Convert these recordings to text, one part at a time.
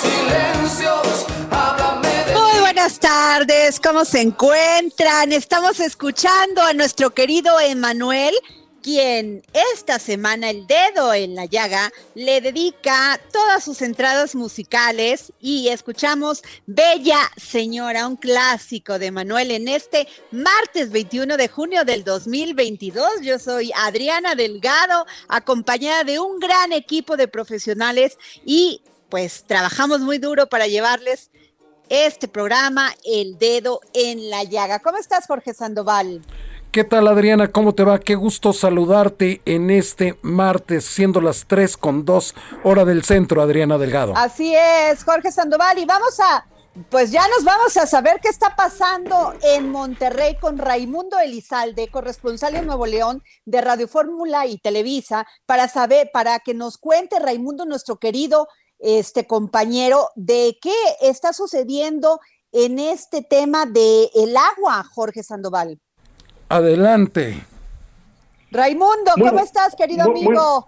Silencios, háblame de Muy buenas tardes, ¿cómo se encuentran? Estamos escuchando a nuestro querido Emanuel, quien esta semana el dedo en la llaga le dedica todas sus entradas musicales y escuchamos Bella Señora, un clásico de Manuel en este martes 21 de junio del 2022. Yo soy Adriana Delgado, acompañada de un gran equipo de profesionales y pues trabajamos muy duro para llevarles este programa, El Dedo en la Llaga. ¿Cómo estás, Jorge Sandoval? ¿Qué tal Adriana? ¿Cómo te va? Qué gusto saludarte en este martes, siendo las 3 con 2 hora del centro, Adriana Delgado. Así es, Jorge Sandoval. Y vamos a, pues ya nos vamos a saber qué está pasando en Monterrey con Raimundo Elizalde, corresponsal en Nuevo León de Radio Fórmula y Televisa, para saber, para que nos cuente Raimundo, nuestro querido este compañero, de qué está sucediendo en este tema de el agua, Jorge Sandoval. Adelante. Raimundo, ¿cómo estás, querido muy- muy- amigo?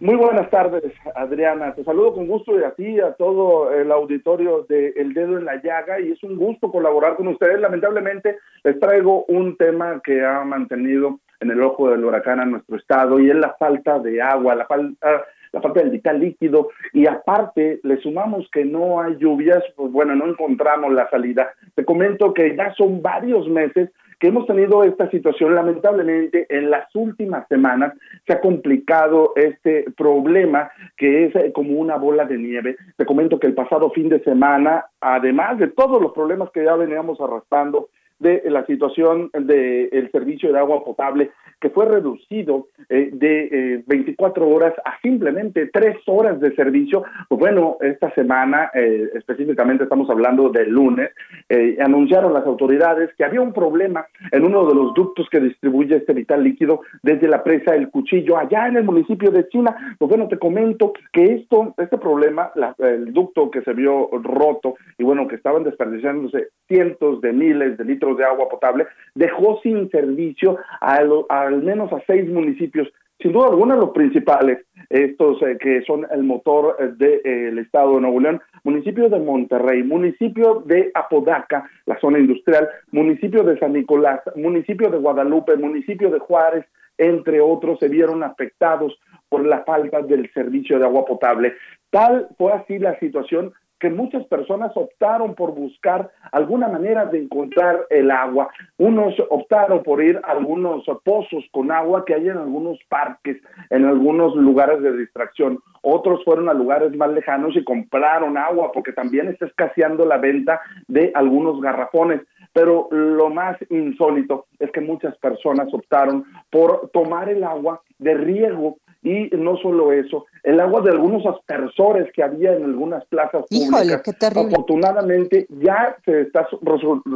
Muy buenas tardes, Adriana. Te saludo con gusto y a ti, a todo el auditorio de El Dedo en la Llaga, y es un gusto colaborar con ustedes. Lamentablemente, les traigo un tema que ha mantenido en el ojo del huracán a nuestro estado, y es la falta de agua, la falta la falta del vital líquido y aparte le sumamos que no hay lluvias, pues bueno, no encontramos la salida. Te comento que ya son varios meses que hemos tenido esta situación. Lamentablemente, en las últimas semanas se ha complicado este problema que es eh, como una bola de nieve. Te comento que el pasado fin de semana, además de todos los problemas que ya veníamos arrastrando, de la situación del servicio de agua potable que fue reducido eh, de eh, 24 horas a simplemente 3 horas de servicio. Pues bueno, esta semana, eh, específicamente estamos hablando del lunes, eh, anunciaron las autoridades que había un problema en uno de los ductos que distribuye este vital líquido desde la presa El Cuchillo, allá en el municipio de China. Pues bueno, te comento que esto, este problema, la- el ducto que se vio roto y bueno, que estaban desperdiciándose cientos de miles de litros de agua potable, dejó sin servicio a lo- al menos a seis municipios sin duda alguna los principales, estos eh, que son el motor del estado de Nuevo León, municipio de Monterrey, municipio de Apodaca, la zona industrial, municipio de San Nicolás, municipio de Guadalupe, municipio de Juárez, entre otros, se vieron afectados por la falta del servicio de agua potable. Tal fue así la situación que muchas personas optaron por buscar alguna manera de encontrar el agua. Unos optaron por ir a algunos pozos con agua que hay en algunos parques, en algunos lugares de distracción. Otros fueron a lugares más lejanos y compraron agua porque también está escaseando la venta de algunos garrafones. pero lo más insólito es que muchas personas optaron por tomar el agua de riego y no solo eso, el agua de algunos aspersores que había en algunas plazas Híjole, qué terrible. Afortunadamente ya se está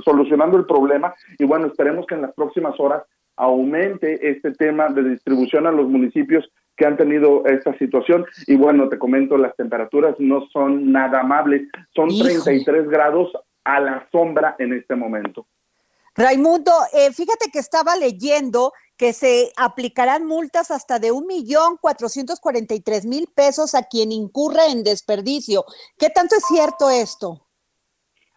solucionando el problema y bueno, esperemos que en las próximas horas aumente este tema de distribución a los municipios que han tenido esta situación. Y bueno, te comento, las temperaturas no son nada amables, son 33 grados a la sombra en este momento. Raimundo, eh, fíjate que estaba leyendo que se aplicarán multas hasta de un millón cuatrocientos cuarenta y tres mil pesos a quien incurra en desperdicio. ¿Qué tanto es cierto esto?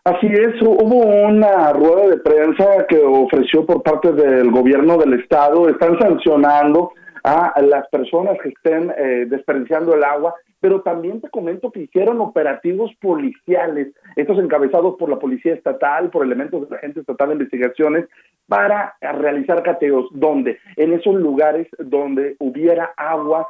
Así es, hubo una rueda de prensa que ofreció por parte del gobierno del estado, están sancionando a las personas que estén eh, desperdiciando el agua, pero también te comento que hicieron operativos policiales, estos encabezados por la Policía Estatal, por elementos de la Agencia Estatal de Investigaciones, para realizar cateos, donde en esos lugares donde hubiera agua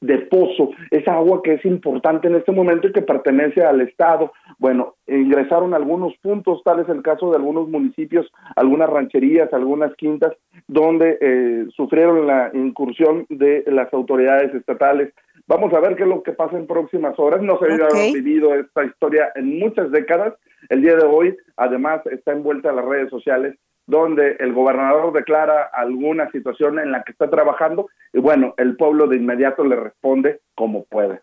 de pozo, esa agua que es importante en este momento y que pertenece al Estado. Bueno, ingresaron algunos puntos, tal es el caso de algunos municipios, algunas rancherías, algunas quintas, donde eh, sufrieron la incursión de las autoridades estatales. Vamos a ver qué es lo que pasa en próximas horas. No se había vivido esta historia en muchas décadas. El día de hoy, además, está envuelta en las redes sociales donde el gobernador declara alguna situación en la que está trabajando y bueno, el pueblo de inmediato le responde como puede.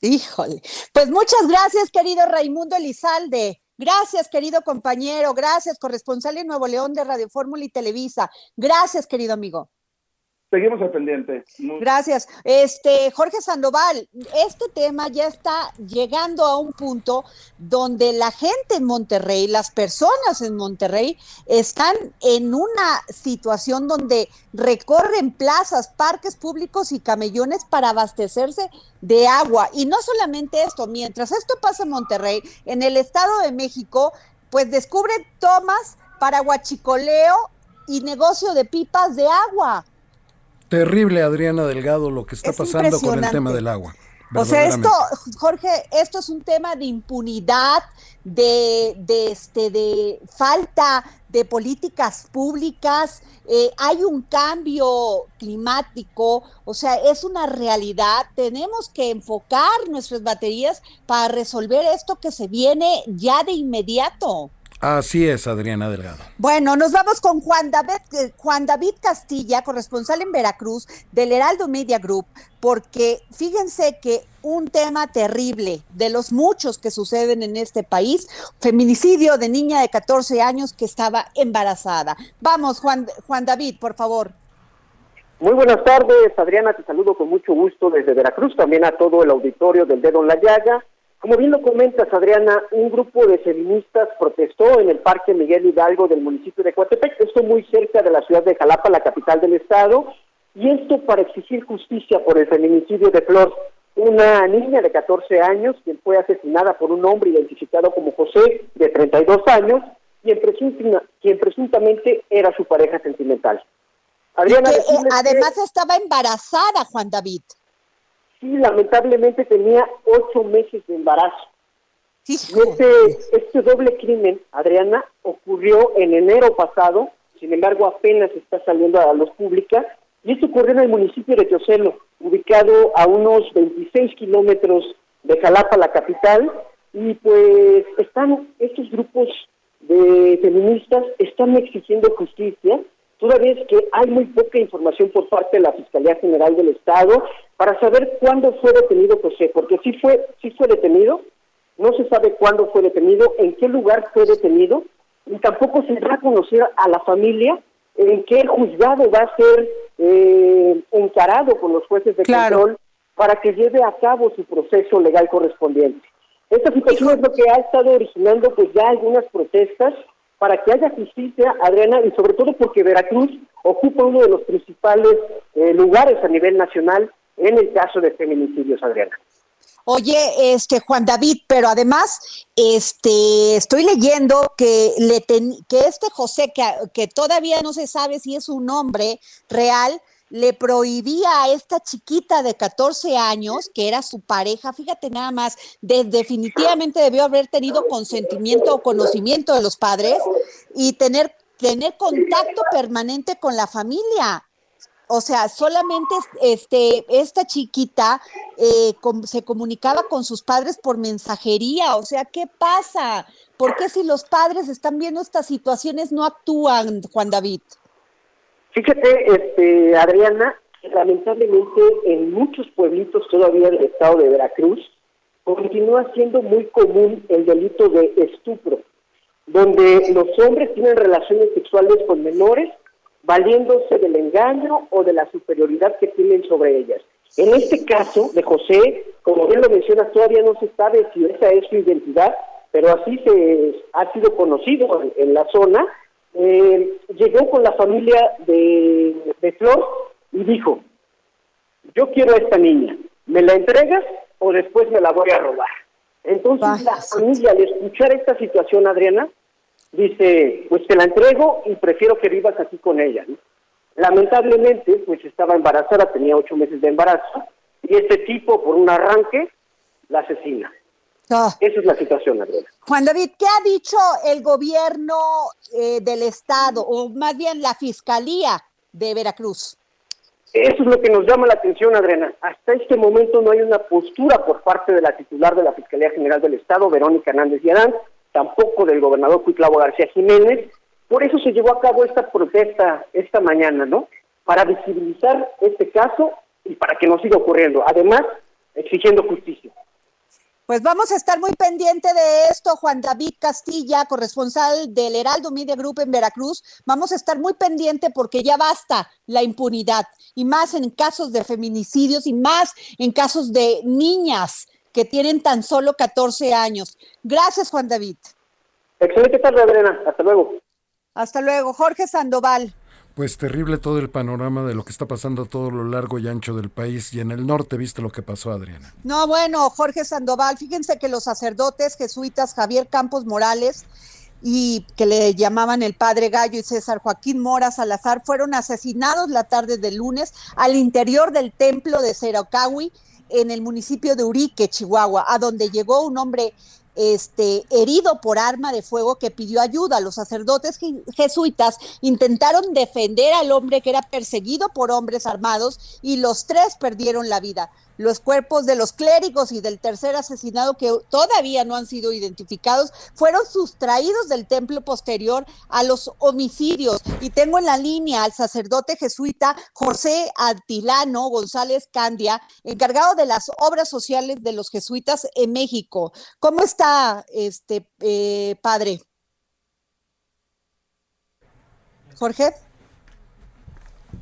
Híjole, pues muchas gracias, querido Raimundo Elizalde. Gracias, querido compañero. Gracias, corresponsal en Nuevo León de Radio Fórmula y Televisa. Gracias, querido amigo. Seguimos al pendiente. Gracias. Este, Jorge Sandoval, este tema ya está llegando a un punto donde la gente en Monterrey, las personas en Monterrey, están en una situación donde recorren plazas, parques públicos y camellones para abastecerse de agua. Y no solamente esto, mientras esto pasa en Monterrey, en el Estado de México, pues descubren tomas para guachicoleo y negocio de pipas de agua. Terrible, Adriana Delgado, lo que está pasando con el tema del agua. O sea, esto, Jorge, esto es un tema de impunidad, de, de, este, de falta de políticas públicas, eh, hay un cambio climático, o sea, es una realidad. Tenemos que enfocar nuestras baterías para resolver esto que se viene ya de inmediato. Así es, Adriana Delgado. Bueno, nos vamos con Juan David, eh, Juan David Castilla, corresponsal en Veracruz del Heraldo Media Group, porque fíjense que un tema terrible de los muchos que suceden en este país, feminicidio de niña de 14 años que estaba embarazada. Vamos, Juan, Juan David, por favor. Muy buenas tardes, Adriana, te saludo con mucho gusto desde Veracruz, también a todo el auditorio del Dedo en la Llaga. Como bien lo comentas, Adriana, un grupo de feministas protestó en el Parque Miguel Hidalgo del municipio de Coatepec, esto muy cerca de la ciudad de Jalapa, la capital del estado, y esto para exigir justicia por el feminicidio de Flor, una niña de 14 años, quien fue asesinada por un hombre identificado como José, de 32 años, quien, quien presuntamente era su pareja sentimental. Adriana, eh, además estaba embarazada, Juan David y lamentablemente tenía ocho meses de embarazo. Este, este doble crimen, Adriana, ocurrió en enero pasado, sin embargo apenas está saliendo a la luz pública, y esto ocurrió en el municipio de Teocelo, ubicado a unos 26 kilómetros de Jalapa, la capital, y pues están estos grupos de feministas están exigiendo justicia toda vez que hay muy poca información por parte de la Fiscalía General del Estado para saber cuándo fue detenido José, porque sí fue, sí fue detenido, no se sabe cuándo fue detenido, en qué lugar fue detenido, y tampoco se va a conocer a la familia en qué juzgado va a ser eh, encarado con los jueces de control para que lleve a cabo su proceso legal correspondiente. Esta situación es lo que ha estado originando pues ya algunas protestas para que haya justicia, Adriana, y sobre todo porque Veracruz ocupa uno de los principales eh, lugares a nivel nacional en el caso de feminicidios, Adriana. Oye, este Juan David, pero además, este, estoy leyendo que le que este José, que, que todavía no se sabe si es un nombre real, le prohibía a esta chiquita de 14 años, que era su pareja, fíjate nada más, definitivamente debió haber tenido consentimiento o conocimiento de los padres y tener, tener contacto permanente con la familia. O sea, solamente este, esta chiquita eh, se comunicaba con sus padres por mensajería. O sea, ¿qué pasa? ¿Por qué si los padres están viendo estas situaciones no actúan, Juan David? Fíjate, este, Adriana, lamentablemente en muchos pueblitos todavía del estado de Veracruz continúa siendo muy común el delito de estupro, donde los hombres tienen relaciones sexuales con menores valiéndose del engaño o de la superioridad que tienen sobre ellas. En este caso de José, como bien lo mencionas, todavía no se sabe si esa es su identidad, pero así se ha sido conocido en la zona eh, llegó con la familia de, de Flor y dijo, yo quiero a esta niña, ¿me la entregas o después me la voy a robar? Entonces la familia, al escuchar esta situación, Adriana, dice, pues te la entrego y prefiero que vivas aquí con ella. Lamentablemente, pues estaba embarazada, tenía ocho meses de embarazo, y este tipo, por un arranque, la asesina. Esa es la situación, Adriana. Juan David, ¿qué ha dicho el gobierno eh, del Estado, o más bien la Fiscalía de Veracruz? Eso es lo que nos llama la atención, Adriana. Hasta este momento no hay una postura por parte de la titular de la Fiscalía General del Estado, Verónica Hernández Yarán, tampoco del gobernador Cuitlavo García Jiménez. Por eso se llevó a cabo esta protesta esta mañana, ¿no? Para visibilizar este caso y para que no siga ocurriendo. Además, exigiendo justicia. Pues vamos a estar muy pendiente de esto, Juan David Castilla, corresponsal del Heraldo Media Group en Veracruz. Vamos a estar muy pendiente porque ya basta la impunidad y más en casos de feminicidios y más en casos de niñas que tienen tan solo 14 años. Gracias, Juan David. Excelente tarde, Adriana. Hasta luego. Hasta luego. Jorge Sandoval. Pues terrible todo el panorama de lo que está pasando a todo lo largo y ancho del país y en el norte, viste lo que pasó, Adriana. No, bueno, Jorge Sandoval, fíjense que los sacerdotes jesuitas Javier Campos Morales y que le llamaban el padre Gallo y César Joaquín Mora Salazar fueron asesinados la tarde del lunes al interior del templo de Seracawi en el municipio de Urique, Chihuahua, a donde llegó un hombre este, herido por arma de fuego que pidió ayuda. Los sacerdotes jesuitas intentaron defender al hombre que era perseguido por hombres armados y los tres perdieron la vida los cuerpos de los clérigos y del tercer asesinado que todavía no han sido identificados fueron sustraídos del templo posterior a los homicidios. Y tengo en la línea al sacerdote jesuita José Atilano González Candia, encargado de las obras sociales de los jesuitas en México. ¿Cómo está este eh, padre? Jorge.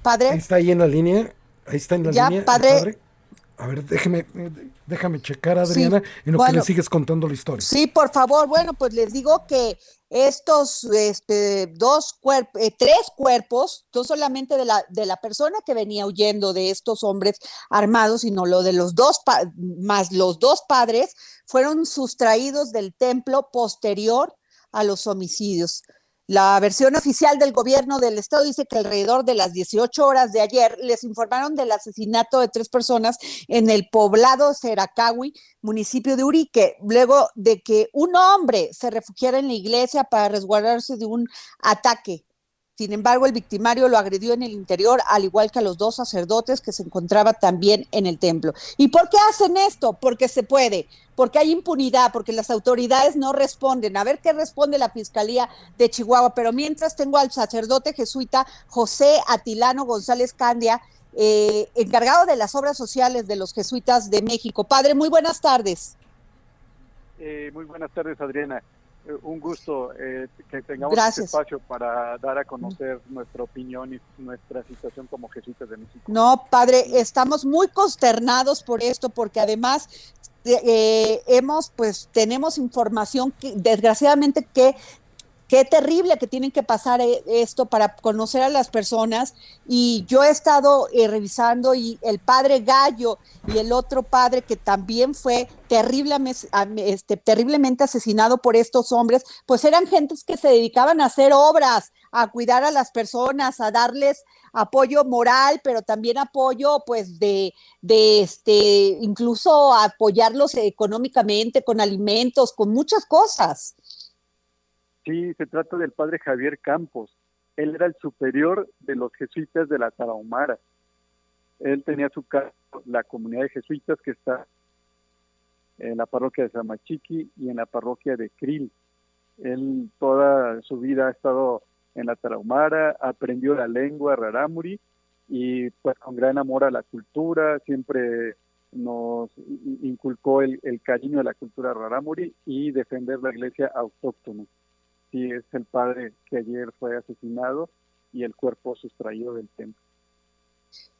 Padre. está ahí en la línea. Ahí está en la ya, línea. padre a ver, déjeme, déjame checar, Adriana, en lo que le sigues contando la historia. Sí, por favor. Bueno, pues les digo que estos este, dos cuerpos, eh, tres cuerpos, no solamente de la, de la persona que venía huyendo de estos hombres armados, sino lo de los dos, más los dos padres, fueron sustraídos del templo posterior a los homicidios. La versión oficial del gobierno del estado dice que alrededor de las 18 horas de ayer les informaron del asesinato de tres personas en el poblado Seracawi, municipio de Urique, luego de que un hombre se refugiara en la iglesia para resguardarse de un ataque sin embargo, el victimario lo agredió en el interior, al igual que a los dos sacerdotes que se encontraban también en el templo. ¿Y por qué hacen esto? Porque se puede, porque hay impunidad, porque las autoridades no responden. A ver qué responde la Fiscalía de Chihuahua. Pero mientras tengo al sacerdote jesuita José Atilano González Candia, eh, encargado de las obras sociales de los jesuitas de México. Padre, muy buenas tardes. Eh, muy buenas tardes, Adriana. Eh, un gusto eh, que tengamos este espacio para dar a conocer nuestra opinión y nuestra situación como jesuitas de México. No, padre, estamos muy consternados por esto, porque además eh, hemos, pues, tenemos información que desgraciadamente que qué terrible que tienen que pasar eh, esto para conocer a las personas. Y yo he estado eh, revisando y el padre Gallo y el otro padre que también fue terriblemente, este, terriblemente asesinado por estos hombres, pues eran gentes que se dedicaban a hacer obras, a cuidar a las personas, a darles apoyo moral, pero también apoyo pues de, de este, incluso apoyarlos económicamente, con alimentos, con muchas cosas. Sí, se trata del padre Javier Campos. Él era el superior de los jesuitas de la Tarahumara. Él tenía su cargo la comunidad de jesuitas que está en la parroquia de Samachiqui y en la parroquia de Krill. Él toda su vida ha estado en la Tarahumara, aprendió la lengua rarámuri y pues con gran amor a la cultura, siempre nos inculcó el, cariño de la cultura rarámuri y defender la iglesia autóctona. Sí, es el padre que ayer fue asesinado y el cuerpo sustraído del templo.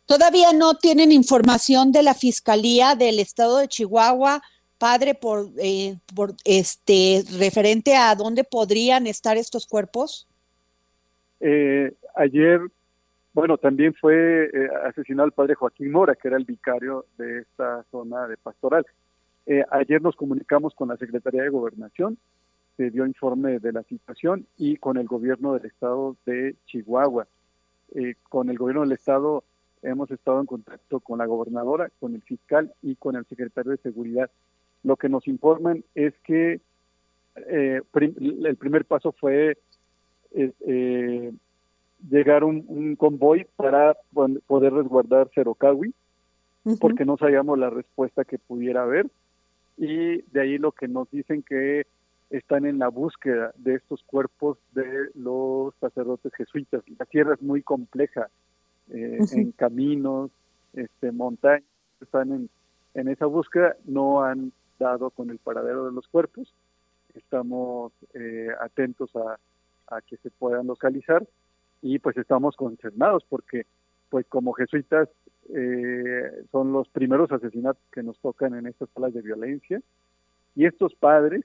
Todavía no tienen información de la Fiscalía del Estado de Chihuahua, padre, por, eh, por este referente a dónde podrían estar estos cuerpos. Eh, ayer, bueno, también fue eh, asesinado el padre Joaquín Mora, que era el vicario de esta zona de pastoral. Ayer nos comunicamos con la Secretaría de Gobernación, se dio informe de la situación y con el gobierno del estado de Chihuahua. con el gobierno del estado hemos estado en contacto con la gobernadora, con el fiscal y con el secretario de Seguridad. Lo que nos informan es que el primer paso fue eh, llegar un, convoy para poder resguardar Cerocawi, porque no sabíamos la respuesta que pudiera haber. Y de ahí lo que nos dicen que están en la búsqueda de estos cuerpos de los sacerdotes jesuitas. La tierra es muy compleja, eh, en caminos, este, montañas, están en, en esa búsqueda, no han dado con el paradero de los cuerpos. Estamos eh, atentos a, a que se puedan localizar y pues estamos concernados porque pues como jesuitas eh, son los primeros asesinatos que nos tocan en estas salas de violencia y estos padres,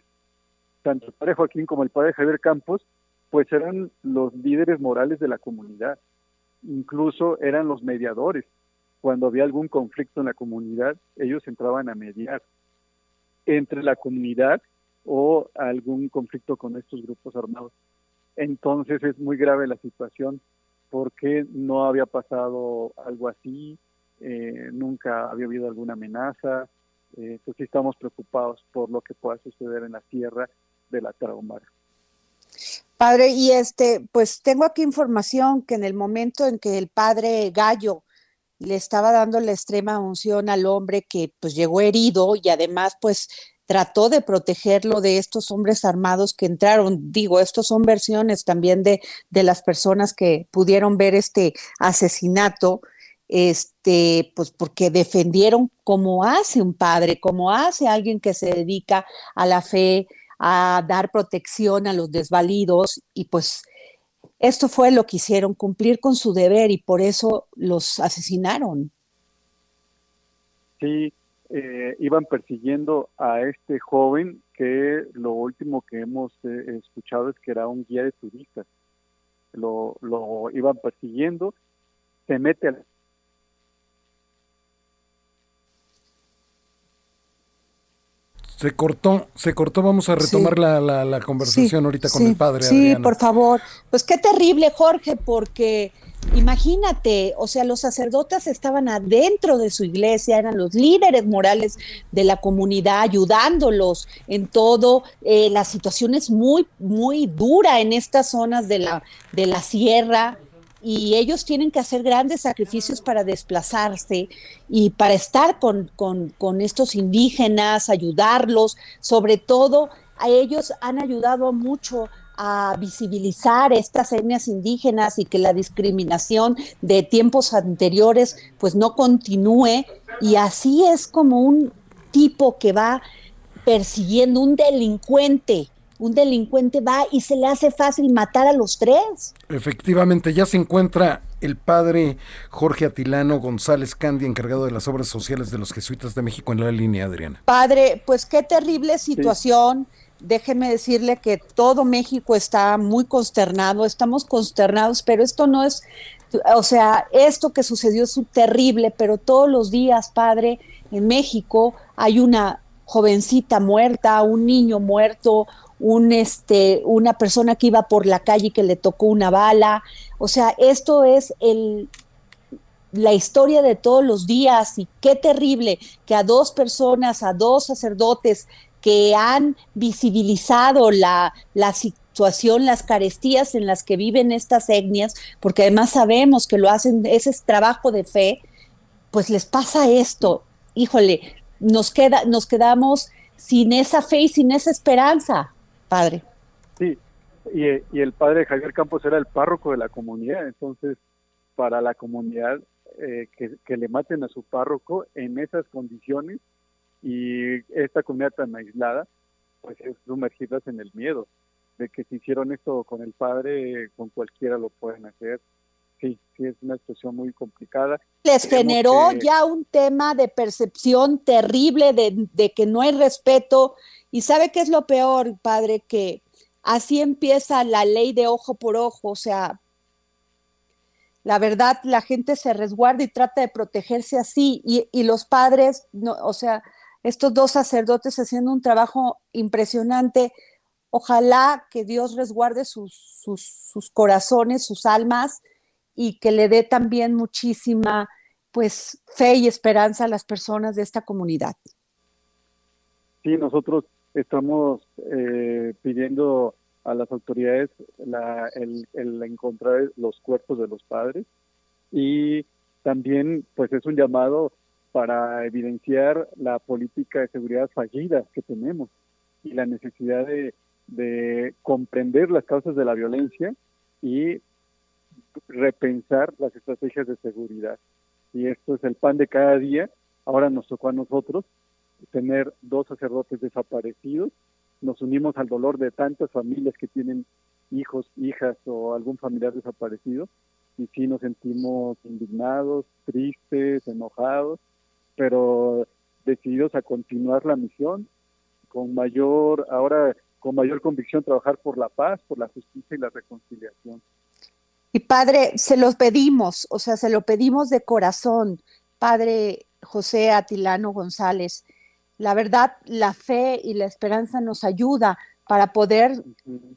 tanto el padre Joaquín como el padre Javier Campos, pues eran los líderes morales de la comunidad, incluso eran los mediadores. Cuando había algún conflicto en la comunidad, ellos entraban a mediar entre la comunidad o algún conflicto con estos grupos armados. Entonces es muy grave la situación porque no había pasado algo así, eh, nunca había habido alguna amenaza, eh, pues sí estamos preocupados por lo que pueda suceder en la tierra de la Traumara. Padre, y este, pues tengo aquí información que en el momento en que el padre Gallo le estaba dando la extrema unción al hombre que pues llegó herido y además pues trató de protegerlo de estos hombres armados que entraron. Digo, estos son versiones también de, de las personas que pudieron ver este asesinato, este, pues porque defendieron como hace un padre, como hace alguien que se dedica a la fe, a dar protección a los desvalidos y pues esto fue lo que hicieron, cumplir con su deber y por eso los asesinaron. Sí, eh, iban persiguiendo a este joven que lo último que hemos eh, escuchado es que era un guía de turistas. Lo, lo iban persiguiendo, se mete al Se cortó, se cortó. Vamos a retomar la, la, conversación ahorita con el padre. Sí, por favor. Pues qué terrible, Jorge, porque Imagínate, o sea, los sacerdotes estaban adentro de su iglesia, eran los líderes morales de la comunidad, ayudándolos en todo. Eh, la situación es muy, muy dura en estas zonas de la, de la sierra y ellos tienen que hacer grandes sacrificios para desplazarse y para estar con, con, estos indígenas, ayudarlos, sobre todo a ellos han ayudado mucho a visibilizar estas etnias indígenas y que la discriminación de tiempos anteriores pues no continúe. Y así es como un tipo que va persiguiendo un delincuente un delincuente va y se le hace fácil matar a los tres. Efectivamente, ya se encuentra el padre Jorge Atilano González Candia, encargado de las obras sociales de los jesuitas de México en la línea, Adriana. Padre, pues qué terrible situación déjeme decirle que todo México está muy consternado, estamos consternados, pero esto no es, o sea, esto que sucedió es terrible, pero todos los días, padre, en México hay una jovencita muerta, un niño muerto, un este una persona que iba por la calle y que le tocó una bala. O sea, esto es el la historia de todos los días y qué terrible que a dos personas, a dos sacerdotes que han visibilizado la, la situación, las carestías en las que viven estas etnias, porque además sabemos que lo hacen, ese es trabajo de fe, pues les pasa esto. Híjole, nos, queda, nos quedamos sin esa fe y sin esa esperanza, padre. Sí, y, y el padre Javier Campos era el párroco de la comunidad, entonces para la comunidad eh, que, le maten a su párroco en esas condiciones y esta comunidad tan aislada, pues es sumergidas en el miedo de que si hicieron esto con el padre, con cualquiera lo pueden hacer. Sí, sí, es una situación muy complicada. Les generó ya un tema de percepción terrible de, de que no hay respeto. Y sabe qué es lo peor, padre, que así empieza la ley de ojo por ojo, o sea, la verdad la gente se resguarda y trata de protegerse así y, los padres, no, o sea, estos dos sacerdotes haciendo un trabajo impresionante. Ojalá que Dios resguarde sus, sus, corazones, sus almas y que le dé también muchísima pues fe y esperanza a las personas de esta comunidad. Sí, nosotros estamos eh, pidiendo a las autoridades la, el, el encontrar los cuerpos de los padres y también pues es un llamado para evidenciar la política de seguridad fallida que tenemos y la necesidad de, de comprender las causas de la violencia y repensar las estrategias de seguridad. Y esto es el pan de cada día. Ahora nos tocó a nosotros tener dos sacerdotes desaparecidos nos unimos al dolor de tantas familias que tienen hijos, hijas o algún familiar desaparecido y sí nos sentimos indignados, tristes, enojados, pero decididos a continuar la misión con mayor, ahora con mayor convicción trabajar por la paz, por la justicia y la reconciliación. Y padre, se los pedimos, o sea, se lo pedimos de corazón, padre José Atilano González, la verdad, la fe y la esperanza nos ayuda para poder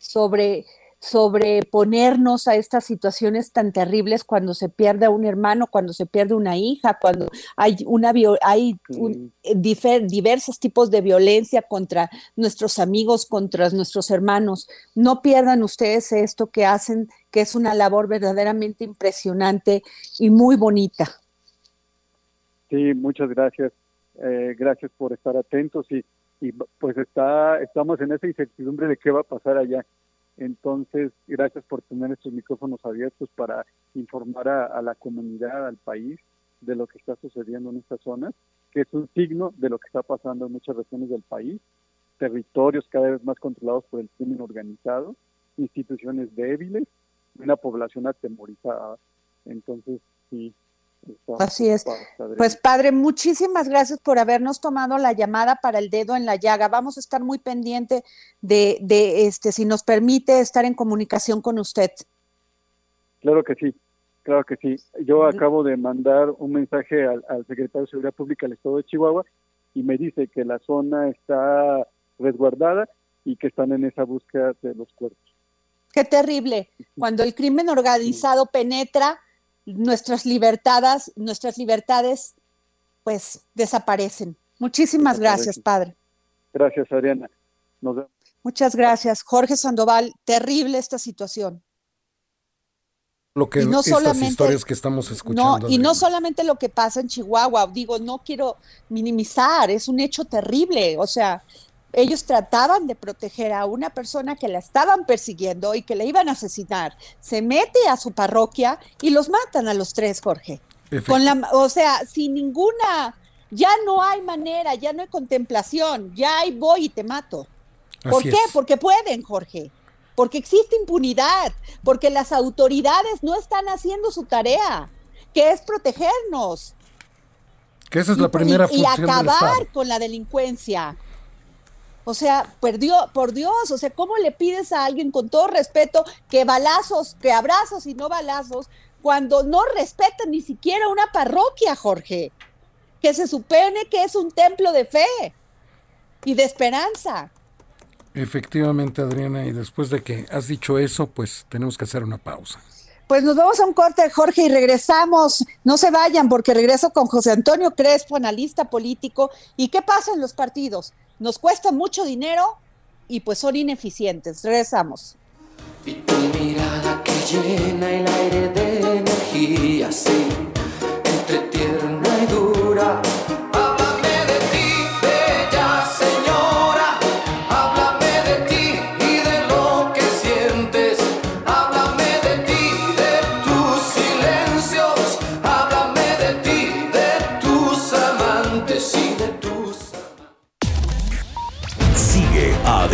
sobre sobreponernos a estas situaciones tan terribles cuando se pierde un hermano, cuando se pierde una hija, cuando hay una hay diversos tipos de violencia contra nuestros amigos, contra nuestros hermanos. No pierdan ustedes esto que hacen, que es una labor verdaderamente impresionante y muy bonita. Sí, muchas gracias. Eh, gracias por estar atentos y, y pues está, estamos en esa incertidumbre de qué va a pasar allá. Entonces, gracias por tener estos micrófonos abiertos para informar a, la comunidad, al país, de lo que está sucediendo en estas zonas, que es un signo de lo que está pasando en muchas regiones del país, territorios cada vez más controlados por el crimen organizado, instituciones débiles, una población atemorizada. Entonces, sí, Así es. Pues padre, muchísimas gracias por habernos tomado la llamada para el dedo en la llaga. Vamos a estar muy pendiente de, de este, si nos permite estar en comunicación con usted. Claro que sí, claro que sí. Yo acabo de mandar un mensaje al, secretario de Seguridad Pública del Estado de Chihuahua y me dice que la zona está resguardada y que están en esa búsqueda de los cuerpos. Qué terrible. Cuando el crimen organizado penetra nuestras libertades, nuestras libertades, pues desaparecen. Muchísimas gracias, padre. Gracias, Adriana. Muchas gracias, Jorge Sandoval. Terrible esta situación. Lo que no estas historias que estamos escuchando. y no solamente lo que pasa en Chihuahua. Digo, no quiero minimizar, es un hecho terrible. O sea, ellos trataban de proteger a una persona que la estaban persiguiendo y que la iban a asesinar. Se mete a su parroquia y los matan a los tres, Jorge. Con la, o sea, sin ninguna, ya no hay manera, ya no hay contemplación, ya hay voy y te mato. ¿Por qué? Porque pueden, Jorge. Porque existe impunidad, porque las autoridades no están haciendo su tarea, que es protegernos. Que esa es la primera y, y acabar con la delincuencia. O sea, perdió, por Dios, o sea, ¿cómo le pides a alguien con todo respeto que balazos, que abrazos y no balazos, cuando no respeta ni siquiera una parroquia, Jorge? Que se supone que es un templo de fe y de esperanza. Efectivamente, Adriana, y después de que has dicho eso, pues tenemos que hacer una pausa. Pues nos vamos a un corte, Jorge, y regresamos. No se vayan porque regreso con José Antonio Crespo, analista político. ¿Y qué pasa en los partidos? Nos cuesta mucho dinero y pues son ineficientes. Regresamos. Y tu mirada que llena el aire de energía, sí, entre tierna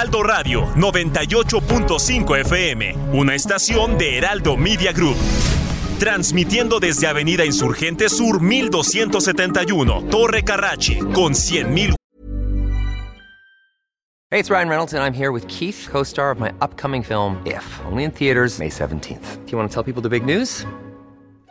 Heraldo Radio 98.5 FM, una estación de Heraldo Media Group. Transmitiendo desde Avenida Insurgente Sur 1271, Torre Carrachi, con 100.000. Hey, it's Ryan Reynolds, and I'm here with Keith, co star of my upcoming film, If, only in theaters, May 17th. Do you want to tell people the big news?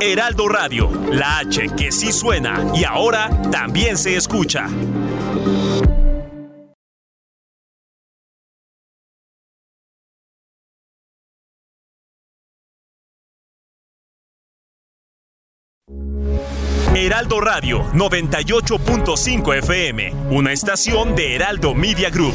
Heraldo Radio, la H que sí suena y ahora también se escucha. Heraldo Radio 98.5 FM, una estación de Heraldo Media Group.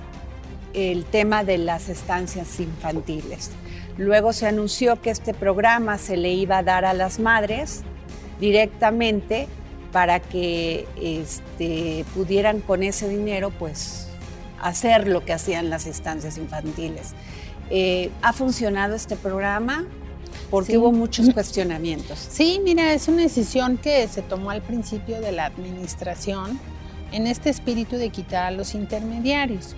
el tema de las estancias infantiles. Luego se anunció que este programa se le iba a dar a las madres directamente para que este, pudieran con ese dinero pues hacer lo que hacían las estancias infantiles. Eh, ¿Ha funcionado este programa? Porque hubo muchos cuestionamientos. Sí, mira, es una decisión que se tomó al principio de la administración en este espíritu de quitar a los intermediarios.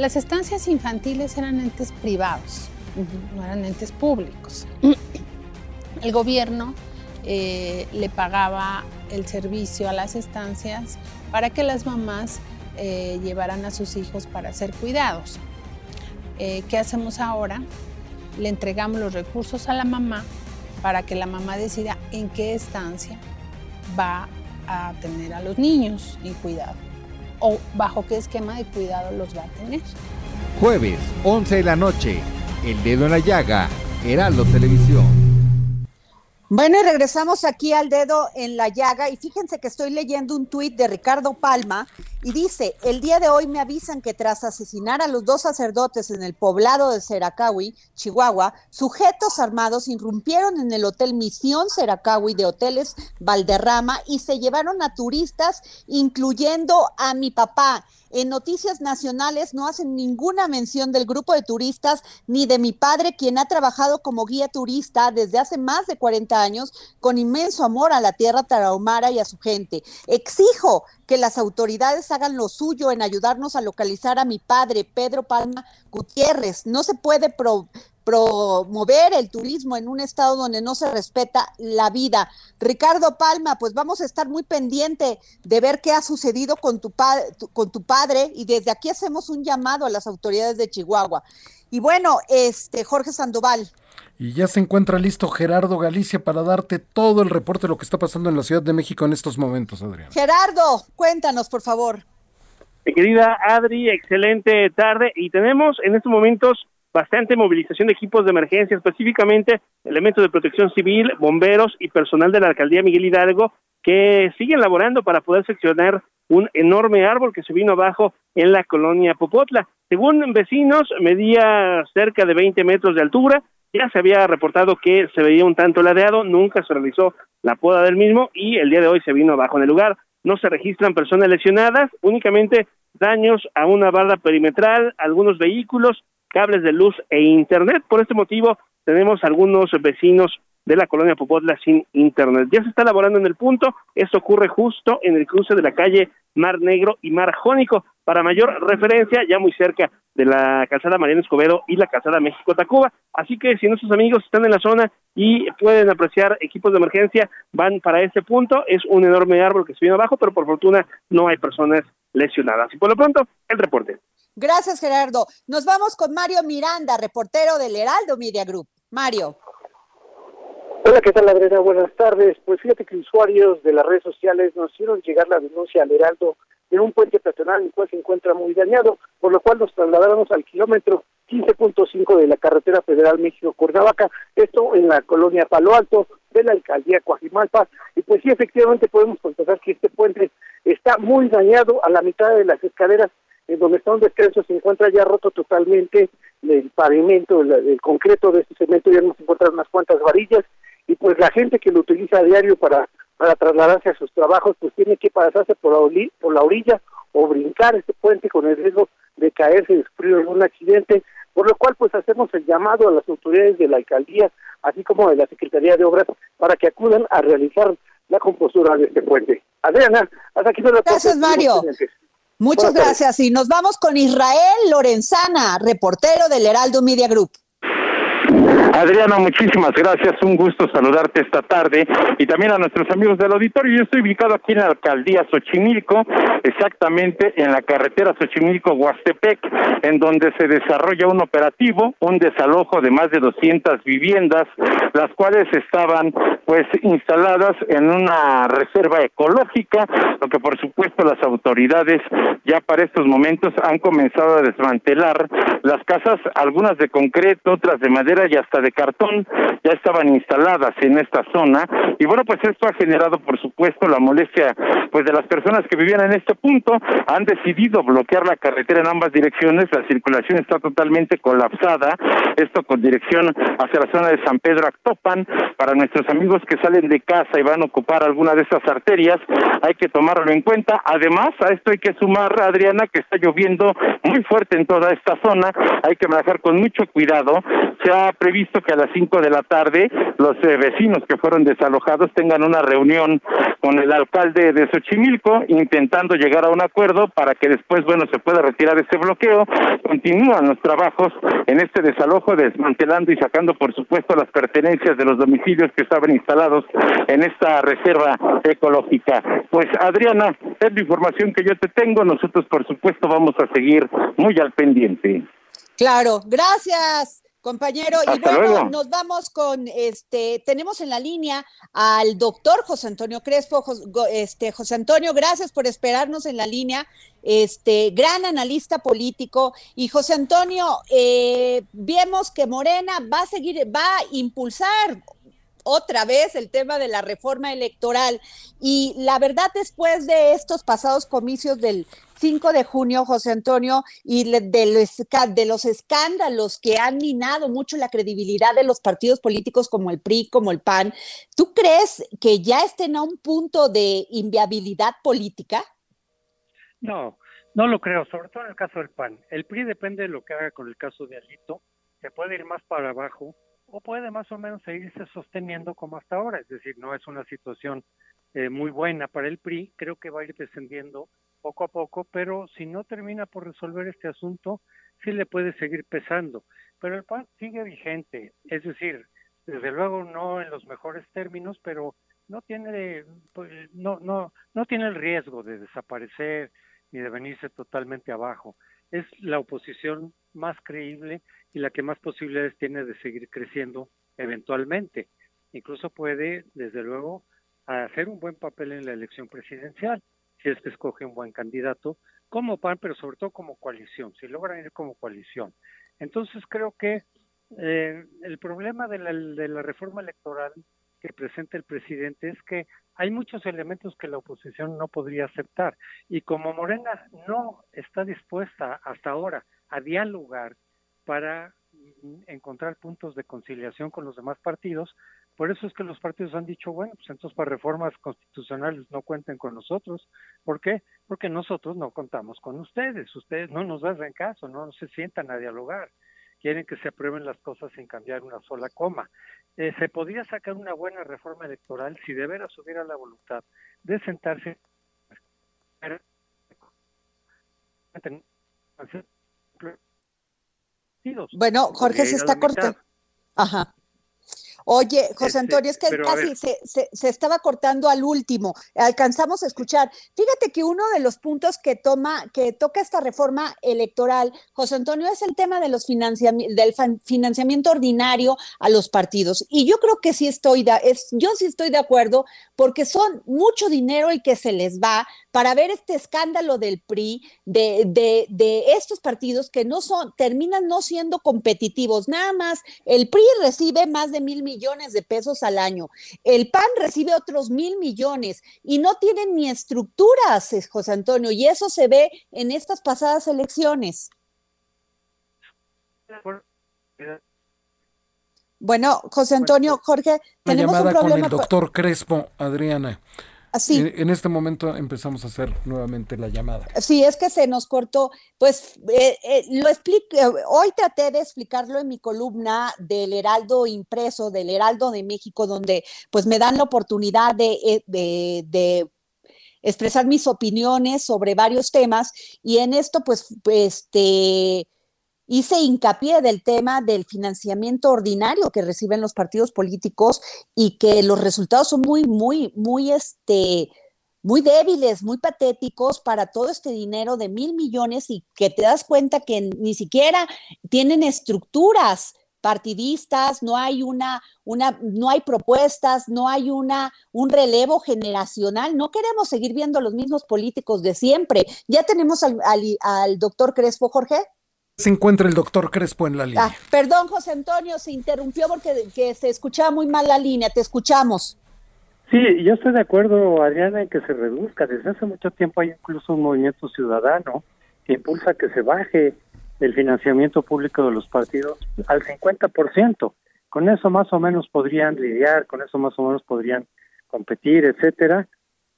Las estancias infantiles eran entes privados, no eran entes públicos. El gobierno eh, le pagaba el servicio a las estancias para que las mamás eh, llevaran a sus hijos para ser cuidados. Eh, ¿Qué hacemos ahora? Le entregamos los recursos a la mamá para que la mamá decida en qué estancia va a tener a los niños en cuidado o bajo qué esquema de cuidado los va a tener. Jueves, 11 de la noche, El Dedo en la Llaga, Heraldo Televisión. Bueno, y regresamos aquí al dedo en la llaga y fíjense que estoy leyendo un tuit de Ricardo Palma y dice, el día de hoy me avisan que tras asesinar a los dos sacerdotes en el poblado de Seracawi, Chihuahua, sujetos armados irrumpieron en el Hotel Misión Seracawi de Hoteles Valderrama y se llevaron a turistas, incluyendo a mi papá. En noticias nacionales no hacen ninguna mención del grupo de turistas ni de mi padre, quien ha trabajado como guía turista desde hace más de 40 años con inmenso amor a la tierra tarahumara y a su gente. Exijo que las autoridades hagan lo suyo en ayudarnos a localizar a mi padre, Pedro Palma Gutiérrez. No se puede pro promover el turismo en un estado donde no se respeta la vida. Ricardo Palma, pues vamos a estar muy pendiente de ver qué ha sucedido con tu, con tu padre y desde aquí hacemos un llamado a las autoridades de Chihuahua. Y bueno, este Jorge Sandoval. Y ya se encuentra listo Gerardo Galicia para darte todo el reporte de lo que está pasando en la Ciudad de México en estos momentos, Adrián. Gerardo, cuéntanos, por favor. Mi querida Adri, excelente tarde. Y tenemos en estos momentos bastante movilización de equipos de emergencia, específicamente elementos de protección civil, bomberos y personal de la alcaldía Miguel Hidalgo, que siguen laborando para poder seccionar un enorme árbol que se vino abajo en la colonia Popotla. Según vecinos, medía cerca de 20 metros de altura, ya se había reportado que se veía un tanto ladeado, nunca se realizó la poda del mismo y el día de hoy se vino abajo en el lugar. No se registran personas lesionadas, únicamente daños a una barra perimetral, algunos vehículos cables de luz e internet. Por este motivo, tenemos algunos vecinos de la colonia Popotla sin internet. Ya se está elaborando en el punto, esto ocurre justo en el cruce de la calle Mar Negro y Mar Jónico. Para mayor referencia, ya muy cerca de la calzada Mariano Escobedo y la calzada México-Tacuba. Así que si nuestros amigos están en la zona y pueden apreciar equipos de emergencia, van para ese punto. Es un enorme árbol que se viene abajo, pero por fortuna no hay personas lesionadas. Y por lo pronto, el reporte. Gracias, Gerardo. Nos vamos con Mario Miranda, reportero del Heraldo Media Group. Mario. Hola, ¿qué tal, Adriana? Buenas tardes. Pues fíjate que usuarios de las redes sociales nos hicieron llegar la denuncia al Heraldo de un puente peatonal el cual se encuentra muy dañado, por lo cual nos trasladamos al kilómetro 15.5 de la carretera federal México-Cuernavaca, esto en la colonia Palo Alto de la alcaldía Coajimalpa, y pues sí, efectivamente podemos constatar que este puente está muy dañado a la mitad de las escaleras en donde está un descanso se encuentra ya roto totalmente el pavimento, el, concreto de este cemento, ya no se encuentran unas cuantas varillas, y pues la gente que lo utiliza a diario para, para trasladarse a sus trabajos, pues tiene que pasarse por la, por la orilla o brincar este puente con el riesgo de caerse y sufrir algún accidente, por lo cual pues hacemos el llamado a las autoridades de la alcaldía, así como de la Secretaría de Obras, para que acudan a realizar la compostura de este puente. Adriana, hasta aquí. Gracias, Mario. Muchas gracias. Y nos vamos con Israel Lorenzana, reportero del Heraldo Media Group. Adriana, muchísimas gracias. Un gusto saludarte esta tarde y también a nuestros amigos del auditorio. Yo estoy ubicado aquí en la alcaldía Xochimilco, exactamente en la carretera Xochimilco-Huastepec, en donde se desarrolla un operativo, un desalojo de más de 200 viviendas, las cuales estaban pues instaladas en una reserva ecológica, lo que por supuesto las autoridades ya para estos momentos han comenzado a desmantelar las casas, algunas de concreto, otras de madera y hasta de cartón ya estaban instaladas en esta zona. Y bueno pues esto ha generado por supuesto la molestia pues de las personas que vivían en este punto. Han decidido bloquear la carretera en ambas direcciones. La circulación está totalmente colapsada. Esto con dirección hacia la zona de San Pedro Actopan. Para nuestros amigos que salen de casa y van a ocupar alguna de estas arterias hay que tomarlo en cuenta. Además a esto hay que sumar Adriana que está lloviendo muy fuerte en toda esta zona. Hay que manejar con mucho cuidado. Se ha previsto que a las 5 de la tarde los eh, vecinos que fueron desalojados tengan una reunión con el alcalde de Xochimilco intentando llegar a un acuerdo para que después, bueno, se pueda retirar este bloqueo. Continúan los trabajos en este desalojo, desmantelando y sacando, por supuesto, las pertenencias de los domicilios que estaban instalados en esta reserva ecológica. Pues, Adriana, es la información que yo te tengo. Nosotros, por supuesto, vamos a seguir muy al pendiente. Claro, gracias. Compañero, y bueno, nos vamos con este, tenemos en la línea al doctor José Antonio Crespo. este, José Antonio, gracias por esperarnos en la línea. Este, gran analista político. Y José Antonio, eh, vemos que Morena va a seguir, va a impulsar otra vez el tema de la reforma electoral. Y la verdad, después de estos pasados comicios del 5 de junio, José Antonio, y de los, escándalos que han minado mucho la credibilidad de los partidos políticos como el PRI, como el PAN, ¿tú crees que ya estén a un punto de inviabilidad política? No, no lo creo, sobre todo en el caso del PAN. El PRI depende de lo que haga con el caso de Alito, se puede ir más para abajo o puede más o menos seguirse sosteniendo como hasta ahora, es decir, no es una situación eh, muy buena para el PRI, creo que va a ir descendiendo poco a poco, pero si no termina por resolver este asunto, sí le puede seguir pesando. Pero el PAN sigue vigente, es decir, desde luego no en los mejores términos, pero no tiene, pues, no, no, no tiene el riesgo de desaparecer ni de venirse totalmente abajo. Es la oposición más creíble y la que más posibilidades tiene de seguir creciendo eventualmente. Incluso puede, desde luego, hacer un buen papel en la elección presidencial, si es que escoge un buen candidato, como PAN, pero sobre todo como coalición, si logran ir como coalición. Entonces creo que eh, el problema de la, de la reforma electoral que presenta el presidente es que hay muchos elementos que la oposición no podría aceptar y como Morena no está dispuesta hasta ahora a dialogar para encontrar puntos de conciliación con los demás partidos, por eso es que los partidos han dicho, bueno, pues entonces para reformas constitucionales no cuenten con nosotros. ¿Por qué? Porque nosotros no contamos con ustedes. Ustedes no nos hacen caso, no se sientan a dialogar. Quieren que se aprueben las cosas sin cambiar una sola coma. Eh, se podría sacar una buena reforma electoral si de veras hubiera la voluntad de sentarse. Bueno, Jorge se está cortando. Ajá. Oye, José este, Antonio, es que casi se, se, estaba cortando al último. Alcanzamos a escuchar. Fíjate que uno de los puntos que toma, que toca esta reforma electoral, José Antonio, es el tema de los del financiamiento ordinario a los partidos. Y yo creo que sí estoy, es, yo sí estoy de acuerdo, porque son mucho dinero el que se les va para ver este escándalo del PRI, de, de, de estos partidos que no son, terminan no siendo competitivos. Nada más, el PRI recibe más de mil millones de pesos al año. El PAN recibe otros mil millones y no tienen ni estructuras, José Antonio, y eso se ve en estas pasadas elecciones. Bueno, José Antonio, Jorge, tenemos un problema con el doctor Crespo, Adriana. En, este momento empezamos a hacer nuevamente la llamada. Sí, es que se nos cortó. Pues eh, eh, lo explico, hoy traté de explicarlo en mi columna del Heraldo impreso, del Heraldo de México, donde pues me dan la oportunidad de, eh, de, de expresar mis opiniones sobre varios temas y en esto pues este hice hincapié del tema del financiamiento ordinario que reciben los partidos políticos y que los resultados son muy, muy, muy, este, muy débiles, muy patéticos para todo este dinero de mil millones y que te das cuenta que ni siquiera tienen estructuras partidistas, no hay una, una, no hay propuestas, no hay una, un relevo generacional. No queremos seguir viendo los mismos políticos de siempre. Ya tenemos al, al doctor Crespo, Jorge se encuentra el doctor Crespo en la línea. Ah, perdón, José Antonio, se interrumpió porque se escuchaba muy mal la línea. Te escuchamos. Sí, yo estoy de acuerdo, Adriana, en que se reduzca. Desde hace mucho tiempo hay incluso un movimiento ciudadano que impulsa que se baje el financiamiento público de los partidos al 50%. Con eso más o menos podrían lidiar, con eso más o menos podrían competir, etcétera.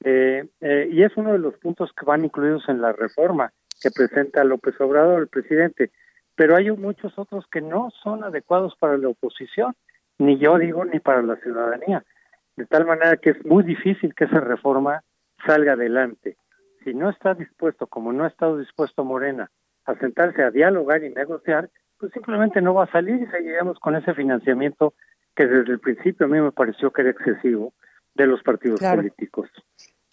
Eh, eh, y es uno de los puntos que van incluidos en la reforma que presenta López Obrador, el presidente, pero hay muchos otros que no son adecuados para la oposición, ni yo digo ni para la ciudadanía, de tal manera que es muy difícil que esa reforma salga adelante. Si no está dispuesto, como no ha estado dispuesto Morena, a sentarse a dialogar y negociar, pues simplemente no va a salir y seguiremos con ese financiamiento que desde el principio a mí me pareció que era excesivo de los partidos políticos.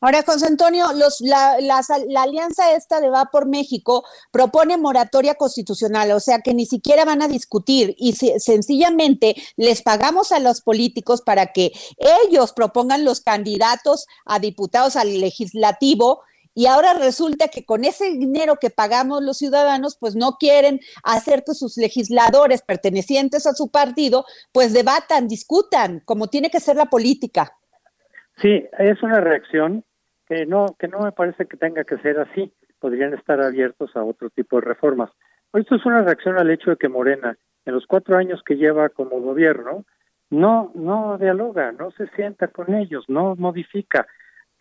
Ahora, José Antonio, los, la, la, alianza esta de Va por México propone moratoria constitucional, o sea que ni siquiera van a discutir y sencillamente les pagamos a los políticos para que ellos propongan los candidatos a diputados al legislativo y ahora resulta que con ese dinero que pagamos los ciudadanos, pues no quieren hacer que sus legisladores pertenecientes a su partido, pues debatan, discutan, como tiene que ser la política. Sí, es una reacción que no que no me parece que tenga que ser así podrían estar abiertos a otro tipo de reformas. Esto es una reacción al hecho de que Morena, en los cuatro años que lleva como gobierno, no, no dialoga, no se sienta con ellos, no modifica.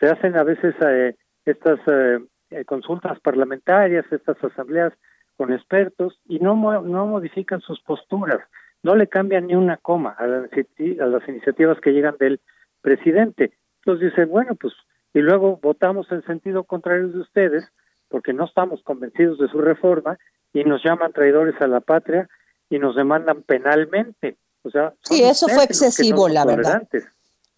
Se hacen a veces eh, estas eh, eh, consultas parlamentarias, estas asambleas con expertos y no, no modifican sus posturas, no le cambian ni una coma a, a las iniciativas que llegan del presidente. Entonces dice, bueno, pues, y luego votamos en sentido contrario de ustedes, porque no estamos convencidos de su reforma, y nos llaman traidores a la patria y nos demandan penalmente. O sea, sí, eso fue excesivo, la verdad.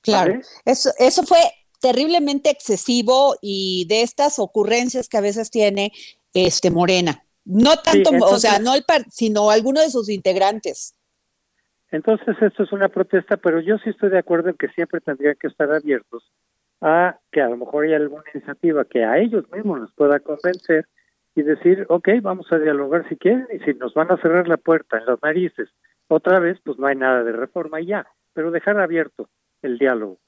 Claro, eso, eso fue terriblemente excesivo y de estas ocurrencias que a veces tiene este Morena. No tanto, o sea, no el sino alguno de sus integrantes. Entonces, esto es una protesta, pero yo sí estoy de acuerdo en que siempre tendrían que estar abiertos a que a lo mejor hay alguna iniciativa que a ellos mismos nos pueda convencer y decir, ok, vamos a dialogar si quieren, y si nos van a cerrar la puerta en las narices otra vez, pues no hay nada de reforma y ya, pero dejar abierto el diálogo.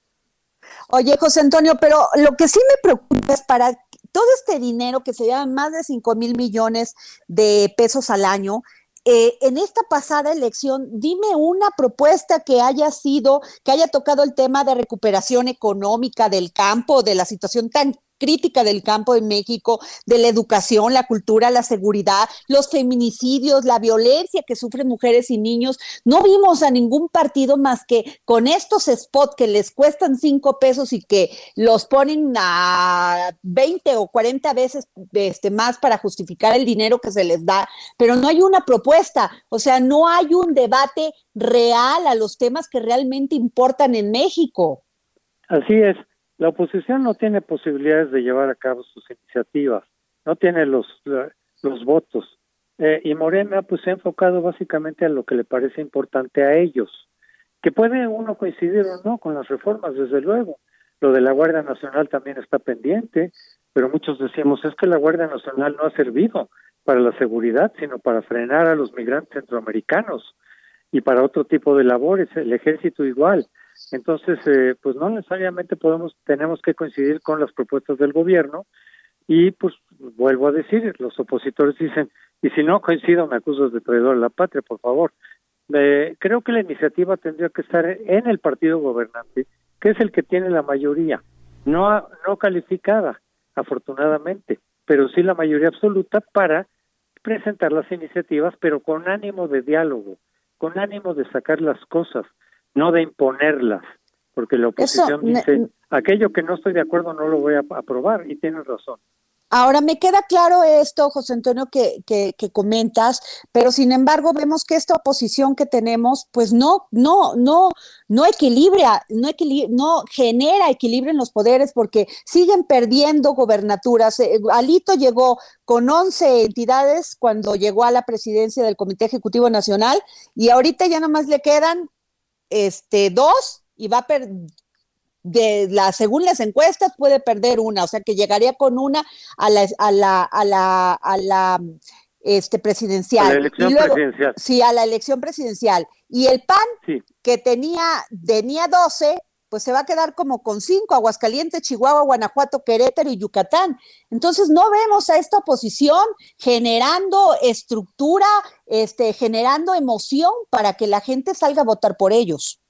Oye, José Antonio, pero lo que sí me preocupa es para todo este dinero que se llama más de 5 mil millones de pesos al año, eh, en esta pasada elección, dime una propuesta que haya sido, que haya tocado el tema de recuperación económica del campo, de la situación tan crítica del campo en México, de la educación, la cultura, la seguridad, los feminicidios, la violencia que sufren mujeres y niños. No vimos a ningún partido más que con estos spots que les cuestan cinco pesos y que los ponen a 20 o 40 veces este, más para justificar el dinero que se les da, pero no hay una propuesta, o sea, no hay un debate real a los temas que realmente importan en México. Así es. La oposición no tiene posibilidades de llevar a cabo sus iniciativas, no tiene los, los votos. Eh, y Morena pues se ha enfocado básicamente a lo que le parece importante a ellos, que puede uno coincidir o no con las reformas, desde luego. Lo de la Guardia Nacional también está pendiente, pero muchos decimos es que la Guardia Nacional no ha servido para la seguridad, sino para frenar a los migrantes centroamericanos y para otro tipo de labores, el ejército igual. Entonces, eh, pues no necesariamente podemos, tenemos que coincidir con las propuestas del gobierno y pues vuelvo a decir, los opositores dicen, y si no coincido me acuso de traidor a la patria, por favor. Eh, creo que la iniciativa tendría que estar en el partido gobernante, que es el que tiene la mayoría, no, no calificada, afortunadamente, pero sí la mayoría absoluta para presentar las iniciativas, pero con ánimo de diálogo, con ánimo de sacar las cosas, no de imponerlas, porque la oposición dice, aquello que no estoy de acuerdo no lo voy a aprobar, y tienes razón. Ahora me queda claro esto, José Antonio, que, que, comentas, pero sin embargo vemos que esta oposición que tenemos, pues no, no, no, no equilibra, no, no genera equilibrio en los poderes porque siguen perdiendo gobernaturas. Eh, Alito llegó con 11 entidades cuando llegó a la presidencia del Comité Ejecutivo Nacional y ahorita ya nomás le quedan este, dos y va a perder, de la, según las encuestas puede perder una, o sea que llegaría con una a la, a la, a la, a la este presidencial. A la elección presidencial. Sí, a la elección presidencial. Y el PAN, que tenía, tenía 12, pues se va a quedar como con cinco, Aguascalientes, Chihuahua, Guanajuato, Querétaro y Yucatán. Entonces no vemos a esta oposición generando estructura, este, generando emoción para que la gente salga a votar por ellos.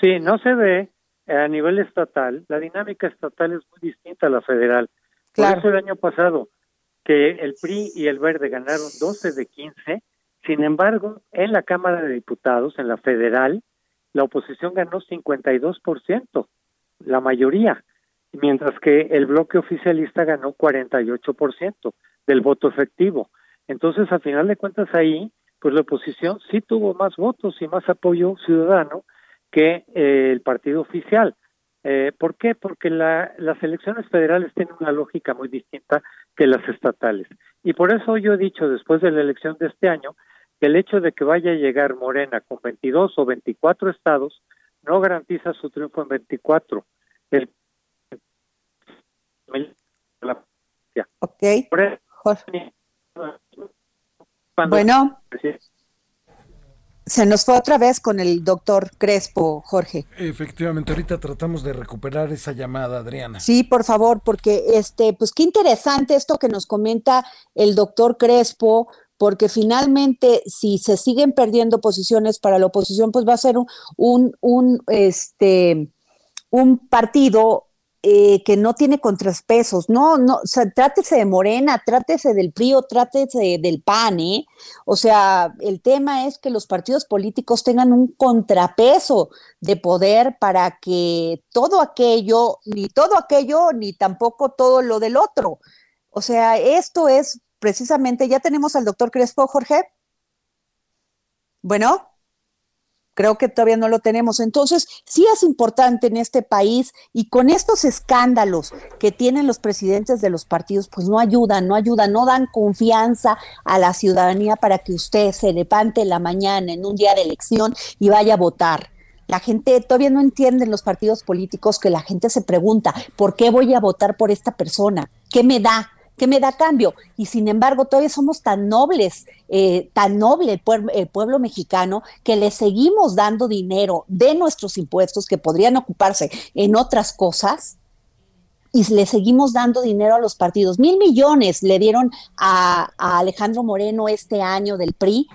Sí, no se ve a nivel estatal, la dinámica estatal es muy distinta a la federal. Por eso el año pasado que el PRI y el Verde ganaron 12 de 15, sin embargo, en la Cámara de Diputados, en la federal, la oposición ganó 52%, la mayoría, mientras que el bloque oficialista ganó 48% del voto efectivo. Entonces, a final de cuentas ahí, pues la oposición sí tuvo más votos y más apoyo ciudadano que eh, el partido oficial. Eh, ¿Por qué? Porque la, las elecciones federales tienen una lógica muy distinta que las estatales. Y por eso yo he dicho, después de la elección de este año, el hecho de que vaya a llegar Morena con 22 o 24 estados no garantiza su triunfo en 24. El, ok. Bueno. Se nos fue otra vez con el doctor Crespo, Jorge. Efectivamente, ahorita tratamos de recuperar esa llamada, Adriana. Sí, por favor, porque este, pues qué interesante esto que nos comenta el doctor Crespo, porque finalmente si se siguen perdiendo posiciones para la oposición, pues va a ser un, un, este, un partido eh, que no tiene contrapesos, no, no, o sea, trátese de Morena, trátese del PRI o trátese del PAN, ¿eh? O sea, el tema es que los partidos políticos tengan un contrapeso de poder para que todo aquello, ni todo aquello, ni tampoco todo lo del otro. O sea, esto es precisamente, ya tenemos al doctor Crespo, Jorge. Bueno creo que todavía no lo tenemos. Entonces, sí es importante en este país y con estos escándalos que tienen los presidentes de los partidos, pues no ayudan, no ayudan, no dan confianza a la ciudadanía para que usted se levante en la mañana en un día de elección y vaya a votar. La gente todavía no entiende en los partidos políticos que la gente se pregunta, ¿por qué voy a votar por esta persona? ¿Qué me da? ¿Qué me da cambio? Y sin embargo, todavía somos tan nobles, eh, tan noble el, el, pueblo mexicano, que le seguimos dando dinero de nuestros impuestos que podrían ocuparse en otras cosas. Y le seguimos dando dinero a los partidos. Mil millones le dieron a, a Alejandro Moreno este año del PRI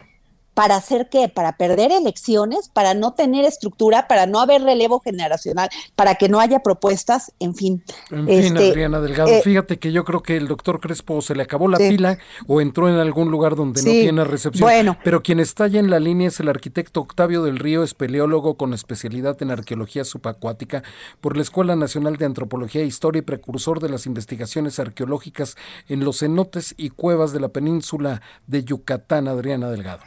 ¿Para hacer qué? Para perder elecciones, para no tener estructura, para no haber relevo generacional, para que no haya propuestas, en fin. En fin, este, Adriana Delgado, eh, fíjate que yo creo que el doctor Crespo se le acabó la pila o entró en algún lugar donde no tiene recepción. Bueno. Pero quien está ya en la línea es el arquitecto Octavio del Río, espeleólogo con especialidad en arqueología subacuática por la Escuela Nacional de Antropología e Historia y precursor de las investigaciones arqueológicas en los cenotes y cuevas de la península de Yucatán, Adriana Delgado.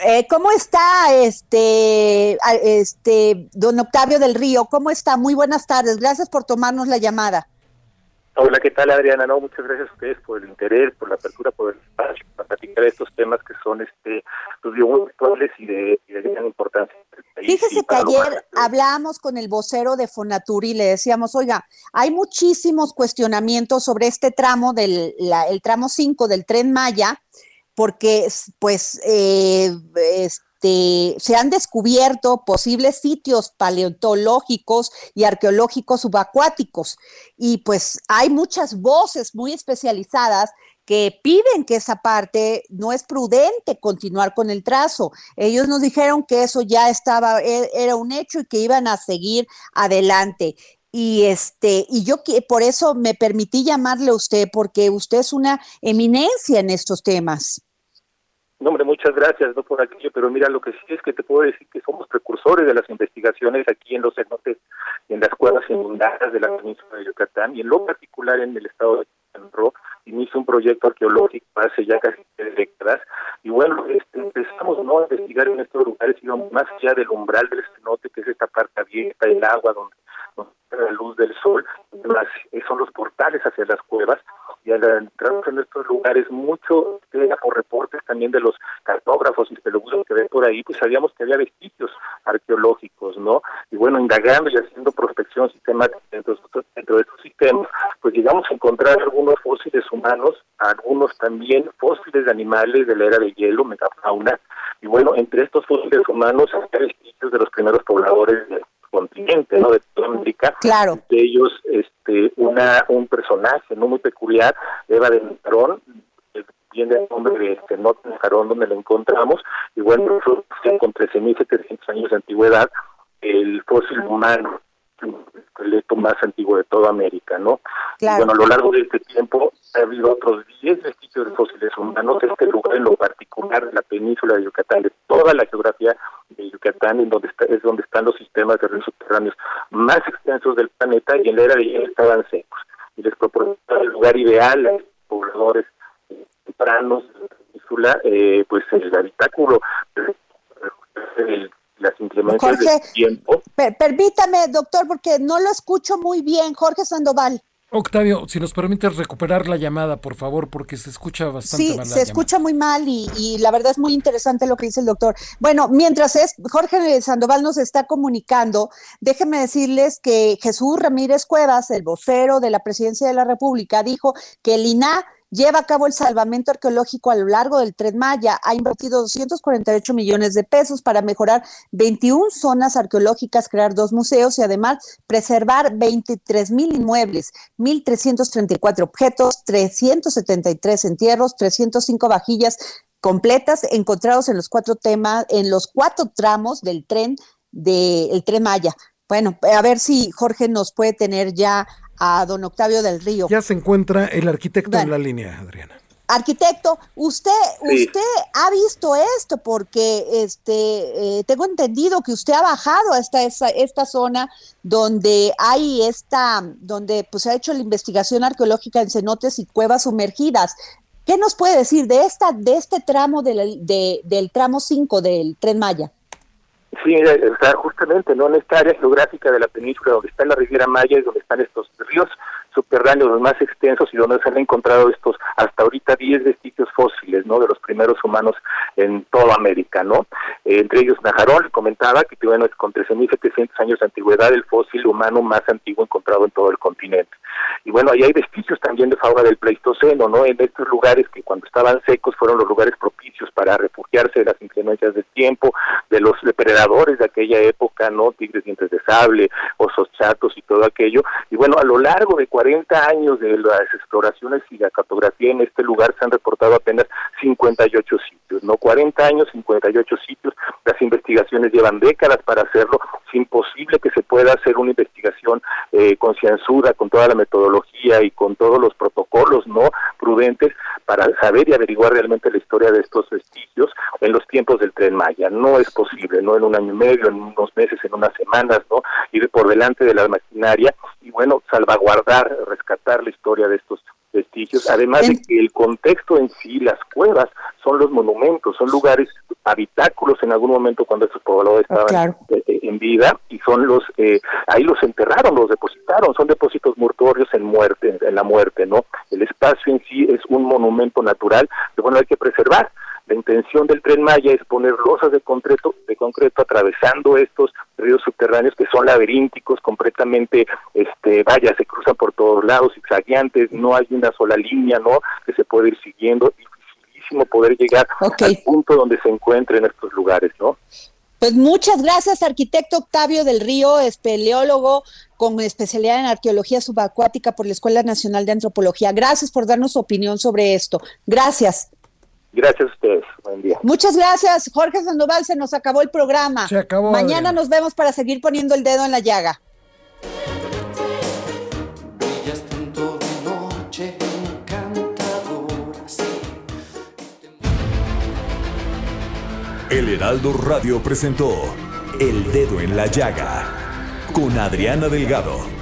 Eh, ¿Cómo está este, este don Octavio del Río? ¿Cómo está? Muy buenas tardes. Gracias por tomarnos la llamada. Hola, ¿qué tal Adriana? No, muchas gracias a ustedes por el interés, por la apertura, por el espacio, para platicar de estos temas que son este, pues, muy actuales y de, gran importancia. Fíjese que ayer hablábamos con el vocero de Fonatur y le decíamos, oiga, hay muchísimos cuestionamientos sobre este tramo del el tramo 5 del tren Maya, porque pues eh, este, se han descubierto posibles sitios paleontológicos y arqueológicos subacuáticos y pues hay muchas voces muy especializadas que piden que esa parte no es prudente continuar con el trazo. Ellos nos dijeron que eso ya estaba, e, era un hecho y que iban a seguir adelante y este y yo por eso me permití llamarle a usted porque usted es una eminencia en estos temas. No, hombre, muchas gracias, no por aquello, pero mira, lo que sí es que te puedo decir que somos precursores de las investigaciones aquí en los cenotes, en las cuevas inundadas de la península de Yucatán y en lo particular en el estado de Quintana inició un proyecto arqueológico hace ya casi tres décadas y bueno, este, empezamos ¿no? a investigar en estos lugares, íbamos más allá del umbral del cenote, que es esta parte abierta, el agua donde la luz del sol, eh, son los portales hacia las cuevas, y al entrar en estos lugares, mucho por reportes también de los cartógrafos y espeleólogos que ven por ahí, pues sabíamos que había vestigios arqueológicos, ¿no? Y bueno, indagando y haciendo prospección sistemática dentro, dentro de estos sistemas, pues llegamos a encontrar algunos fósiles humanos, algunos también fósiles de animales de la era de hielo, megafauna, y bueno, entre estos fósiles humanos hay vestigios de los primeros pobladores de continente, ¿no? De toda América. Claro. De ellos, este, una, un personaje, ¿no? Muy peculiar, Eva de Narón, viene el nombre de este, Jarón, donde lo encontramos, y bueno, con 13.700 años de antigüedad, el fósil humano esqueleto más antiguo de toda América, ¿no? bueno, a lo largo de este tiempo ha habido otros 10 vestigios de fósiles humanos, este lugar en lo particular de la península de Yucatán, de toda la geografía de Yucatán, en donde está, es donde están los sistemas de ríos subterráneos más extensos del planeta y en la era de hielo estaban secos. Y les proporciona el lugar ideal a los pobladores tempranos de la península, eh, pues el habitáculo el las inclemencias del tiempo. permítame, doctor, porque no lo escucho muy bien, Jorge Sandoval. Octavio, si nos permites recuperar la llamada, por favor, porque se escucha bastante mal. Sí, se escucha muy mal y, y, la verdad es muy interesante lo que dice el doctor. Bueno, mientras es Jorge Sandoval nos está comunicando, déjenme decirles que Jesús Ramírez Cuevas, el vocero de la Presidencia de la República, dijo que el INAH lleva a cabo el salvamento arqueológico a lo largo del Tren Maya. Ha invertido 248 millones de pesos para mejorar 21 zonas arqueológicas, crear dos museos y además preservar 23 mil inmuebles, 1.334 objetos, 373 entierros, 305 vajillas completas encontrados en los cuatro temas, en los cuatro tramos del tren del tren Maya. Bueno, a ver si Jorge nos puede tener ya a don Octavio del Río. Ya se encuentra el arquitecto en la línea, Adriana. Arquitecto, usted, usted ha visto esto porque este eh, tengo entendido que usted ha bajado hasta esa, esta zona donde hay esta, donde pues se ha hecho la investigación arqueológica en cenotes y cuevas sumergidas. ¿Qué nos puede decir de esta, de este tramo del, del tramo 5 del Tren Maya? Sí, está justamente ¿no? en esta área geográfica de la península donde está la Riviera Maya y donde están estos ríos subterráneos los más extensos y donde se han encontrado estos hasta ahorita 10 vestigios fósiles, ¿no? De los primeros humanos en toda América, ¿no? Eh, entre ellos Najarón comentaba que bueno, es con 13.700 años de antigüedad el fósil humano más antiguo encontrado en todo el continente. Y bueno, ahí hay vestigios también de fauna del Pleistoceno, ¿no? En estos lugares que cuando estaban secos fueron los lugares propicios para refugiarse de las inclemencias del tiempo, de los depredadores de aquella época, ¿no? Tigres dientes de sable, osos chatos y todo aquello. Y bueno, a lo largo de 40 años de las exploraciones y la cartografía en este lugar se han reportado apenas 58 sitios, ¿no? 40 años, 58 sitios. Las investigaciones llevan décadas para hacerlo. Es imposible que se pueda hacer una investigación eh, concienzuda con toda la metodología y con todos los protocolos, ¿no? Prudentes para saber y averiguar realmente la historia de estos vestigios en los tiempos del Tren Maya. No es posible, no en un año y medio, en unos meses, en unas semanas, ¿no? Ir por delante de la maquinaria y, bueno, salvaguardar rescatar la historia de estos vestigios, además de que el contexto en sí, las cuevas, son los monumentos, son lugares habitáculos en algún momento cuando estos pobladores ah, estaban eh, eh, en vida y son los, eh, ahí los enterraron, los depositaron, son depósitos mortuorios en muerte, en la muerte, ¿no? El espacio en sí es un monumento natural que, bueno, hay que preservar. La intención del tren Maya es poner losas de concreto, de concreto atravesando estos ríos subterráneos que son laberínticos, completamente, este, vaya, se cruzan por todos lados, zigzagueantes, no hay una sola línea, ¿no? Que se puede ir siguiendo, dificilísimo poder llegar al punto donde se encuentren estos lugares, ¿no? Pues muchas gracias, arquitecto Octavio del Río, espeleólogo con especialidad en arqueología subacuática por la Escuela Nacional de Antropología. Gracias por darnos su opinión sobre esto. Gracias. Gracias a ustedes. Buen día. Muchas gracias, Jorge Sandoval. Se nos acabó el programa. Se acabó. Mañana nos vemos para seguir poniendo el dedo en la llaga. El Heraldo Radio presentó El Dedo en la Llaga con Adriana Delgado.